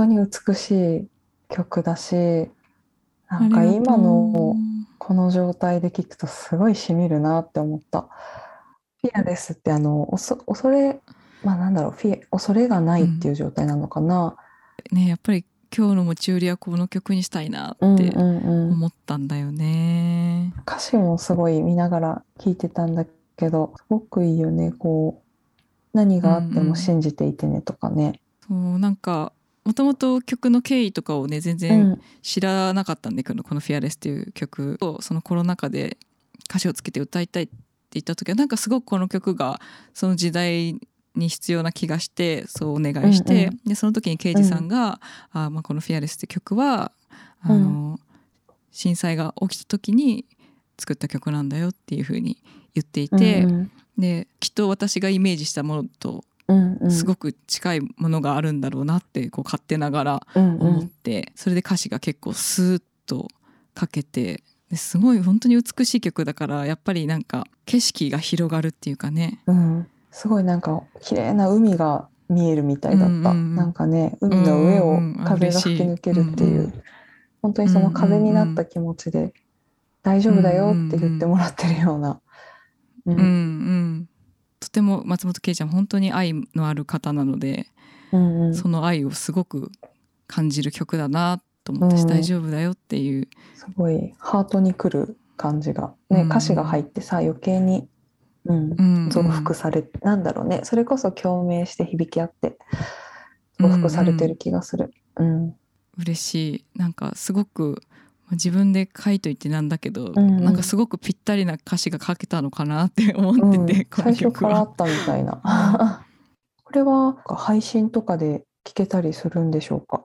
Speaker 2: 当に美しい曲だしなんか今のこの状態で聴くとすごいしみるなって思った。フィアレスってあの恐れまあなんだろうフィ恐れがないっていう状態なのかな。
Speaker 1: うん、ねやっぱり今日の持ち売りはこの曲にしたいなって思ったんだよね。
Speaker 2: うんうんうん、歌詞もすごい見ながら聴いてたんだけどすごくいいよねこう何があっても信じていてねとかね。
Speaker 1: うんうん、そうなんかもともと曲の経緯とかをね全
Speaker 2: う
Speaker 1: 然
Speaker 2: ん。
Speaker 1: 知らなかったんだけど、この「フィアレス」っていう曲を。そのコロナ禍で歌詞をつけて歌いたいって言った時はなんかすごくこの曲がその時代に必要な気がしてそうお願いして、
Speaker 2: うん
Speaker 1: でその時に刑事さんが「あまあ、この「フィアレス」って曲はあの、震災が起きた時に作った曲なんだよっていうふうに言っていて、
Speaker 2: うん
Speaker 1: できっと私がイメージしたものと
Speaker 2: うんうん
Speaker 1: すごく近いものがあるんだろうなってこう勝手ながら思って、それで歌詞が結構スーッとかけてですごい本当に美しい曲だからやっぱりなんか景色が広がるっていうかね。
Speaker 2: うん、すごいなんか綺麗な海が見えるみたいだった、
Speaker 1: うんうんうん。
Speaker 2: なんかね海の上を風が吹き抜けるっていう、
Speaker 1: うんうん
Speaker 2: 本当にその風になった気持ちで大丈夫だよって言ってもらってるような、う
Speaker 1: うんうんとても松本圭ちゃん本当に愛のある方なので、
Speaker 2: うんうん。
Speaker 1: その愛をすごく感じる曲だなと思って、
Speaker 2: うん
Speaker 1: 大丈夫だよっていう。
Speaker 2: すごいハートにくる感じが、ね
Speaker 1: うん。
Speaker 2: 歌詞が入ってさ余計に、うん
Speaker 1: うんうん。
Speaker 2: 増幅されなんだろうね。それこそ共鳴して響き合って増幅されてる気がする。うん。
Speaker 1: 嬉しい。なんかすごくまあ自分で書いといてなんだけど、
Speaker 2: うんうん
Speaker 1: なんかすごくぴったりな歌詞が書けたのかなって 思ってて、
Speaker 2: うん
Speaker 1: この
Speaker 2: 最初
Speaker 1: 曲は
Speaker 2: からあったみたいな。これは配信とかで聞けたりするんでしょうか？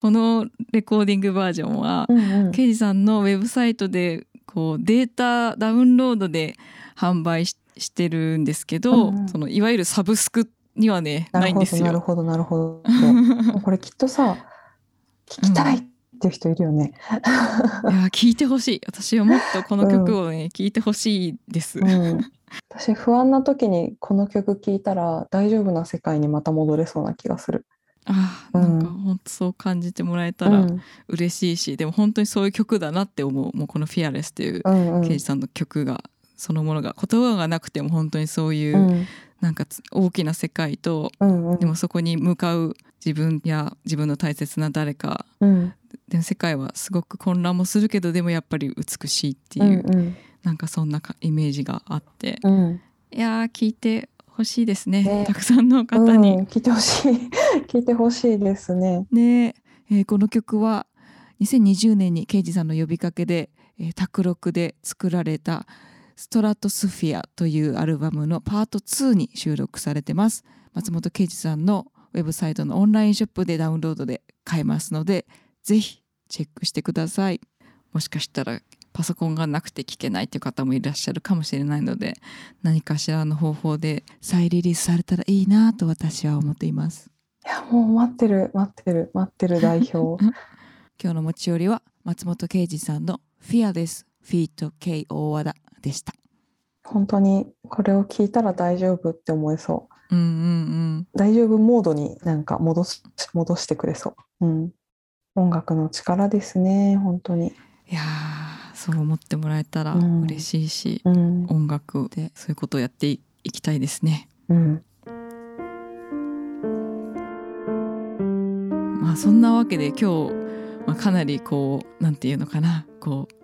Speaker 1: このレコーディングバージョンは、
Speaker 2: うんうん
Speaker 1: ケイジさんのウェブサイトでこうデータダウンロードで販売ししてるんですけど、
Speaker 2: うんうん
Speaker 1: そのいわゆるサブスクにはね
Speaker 2: な
Speaker 1: いんですよ。
Speaker 2: なるほどなるほど。これきっとさ聞きたいっていう人いるよね。
Speaker 1: いや聞いてほしい。私はもっとこの曲をね、聞いてほしいです。
Speaker 2: うん、私不安な時にこの曲聴いたら大丈夫な世界にまた戻れそうな気がする。
Speaker 1: あなんか本当そう感じてもらえたら
Speaker 2: うん。
Speaker 1: 嬉しいし、でも本当にそういう曲だなって思う。もうこの「フィアレスっていう
Speaker 2: うんうん。
Speaker 1: ケイジさんの曲がそのものが言葉がなくても本当にそういうう、
Speaker 2: ん。
Speaker 1: なんかつ大きな世界と
Speaker 2: うんうん。
Speaker 1: でもそこに向かう自分や自分の大切な誰か
Speaker 2: うん
Speaker 1: でも世界はすごく混乱もするけどでもやっぱり美しいって
Speaker 2: う
Speaker 1: いう、
Speaker 2: んうん。
Speaker 1: なんかそんなかイメージがあって。
Speaker 2: うん。
Speaker 1: いやー聞いてほしいですね
Speaker 2: ね。
Speaker 1: たくさんの方に。
Speaker 2: うん聞いてほしい。聞いてほしいですね。
Speaker 1: ね。えーこの曲は2020年に刑事さんの呼びかけで、えー卓録で作られた「ストラトスフィア」というアルバムのパート2に収録されてます。松本啓治さんのウェブサイトのオンラインショップでダウンロードで買えますのでぜひチェックしてくださいもしかしたらパソコンがなくて聞けないという方もいらっしゃるかもしれないので何かしらの方法で再リリースされたらいいなと私は思っています
Speaker 2: いやもう待ってる待ってる待ってる代表。
Speaker 1: 今日の持ち寄りは松本啓治さんの「フィアですフィート K 大和田」でした。
Speaker 2: 本当にこれを聞いたら大丈夫って思えそう。
Speaker 1: うんうんうん。
Speaker 2: 大丈夫モードになんか戻し戻してくれそう。うん。音楽の力ですね本当に。
Speaker 1: いやーそう思ってもらえたら
Speaker 2: うん
Speaker 1: 嬉しいし、
Speaker 2: うん。
Speaker 1: 音楽でそういうことをやっていきたいですね。
Speaker 2: うん。
Speaker 1: まあそんなわけで今日、まあ、かなりこうなんていうのかなこう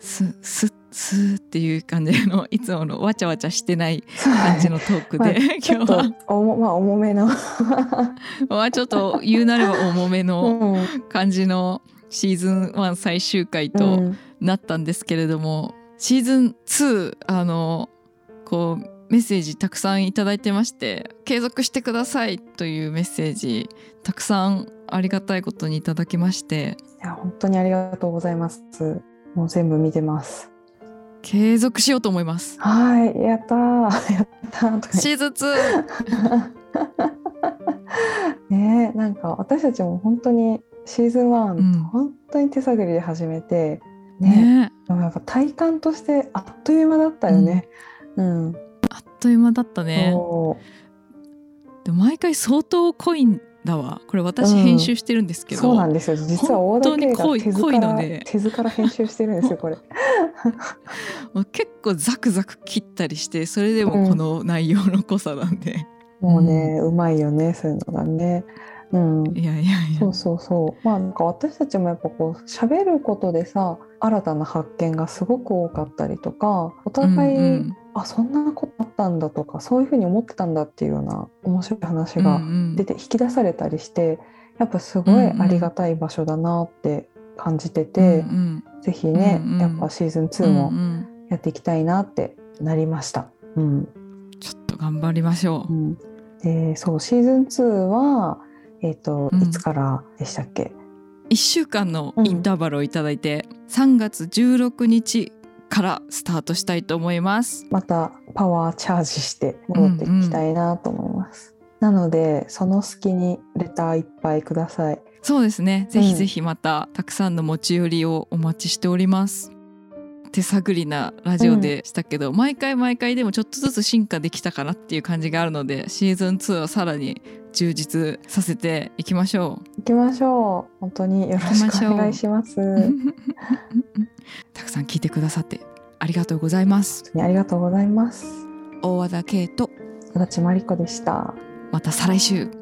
Speaker 1: ススッスーっていう感じのいつものわちゃわちゃしてない感じのトーク
Speaker 2: まあ
Speaker 1: で、
Speaker 2: ちょっ
Speaker 1: 今日は
Speaker 2: と重まあ重めの。
Speaker 1: まあちょっと言うなれば重めの
Speaker 2: うん
Speaker 1: 感じのシーズン1最終回
Speaker 2: う
Speaker 1: と
Speaker 2: ん
Speaker 1: なったんですけれども、シーズン2あのこうメッセージたくさんいただいてまして継続してくださいというメッセージたくさんありがたいことにいただきまして
Speaker 2: いや本当にありがとうございます。もう全部見てます。
Speaker 1: 継続しようと思います。
Speaker 2: はいやったー。やった
Speaker 1: シーズン2
Speaker 2: ねえなんか私たちも本当にシーズン1、
Speaker 1: うん。
Speaker 2: 本当に手探りで始めてね。
Speaker 1: ね
Speaker 2: でもやっぱ体感としてあっという間だったよね。うん、
Speaker 1: あっという間だったね。
Speaker 2: そ
Speaker 1: でも毎回相当濃いんだわ。これ私
Speaker 2: うん
Speaker 1: 編集してるんですけど、
Speaker 2: そうなんですよ。実は大田圭が
Speaker 1: 本当に濃いので
Speaker 2: 手塚から編集してるんですよこれ。
Speaker 1: もう結構ザクザク切ったりしてそれでもこの内容の濃さなんで、
Speaker 2: もうね、うまいよねそういうのがねうん。
Speaker 1: いやいやいや。
Speaker 2: そうそうそう。まあなんか私たちもやっぱこう喋ることでさ新たな発見がすごく多かったりとかお互い、
Speaker 1: うんうん。
Speaker 2: あそんなことあったんだとかそういうふうに思ってたんだっていうような面白い話
Speaker 1: うん
Speaker 2: が
Speaker 1: うん。
Speaker 2: 出て、引き出されたりしてやっぱすごいありがたい場所だなって感じてて、
Speaker 1: うん
Speaker 2: ぜひね、
Speaker 1: うんうん。
Speaker 2: やっぱシーズン
Speaker 1: うん
Speaker 2: 2も
Speaker 1: うんうん。
Speaker 2: やっていきたいなってなりました。うん。
Speaker 1: ちょっと頑張りましょう、
Speaker 2: うん、でそうシーズン2は、えーと
Speaker 1: うん。
Speaker 2: いつからでしたっけ、
Speaker 1: 1週間のインターバルをいただいて、3月16日からスタートしたいと思います。
Speaker 2: またパワーチャージして戻っていきたいなと思います。なのでその隙にレターいっぱいください。
Speaker 1: そうですね。ぜひぜひまたたくさんの持ち寄りをお待ちしております。手探りなラジオでしたけど、毎回毎回でもちょっとずつ進化できたかなっていう感じがあるのでシーズン2はさらに充実させていきましょ
Speaker 2: 行きましょう。本当によろしくお願いします。
Speaker 1: う
Speaker 2: 本
Speaker 1: たくさん聞いてくださってありがとうございます
Speaker 2: 当にありがとうございます。
Speaker 1: 大和田圭と
Speaker 2: 足立真理子でした。
Speaker 1: また再来週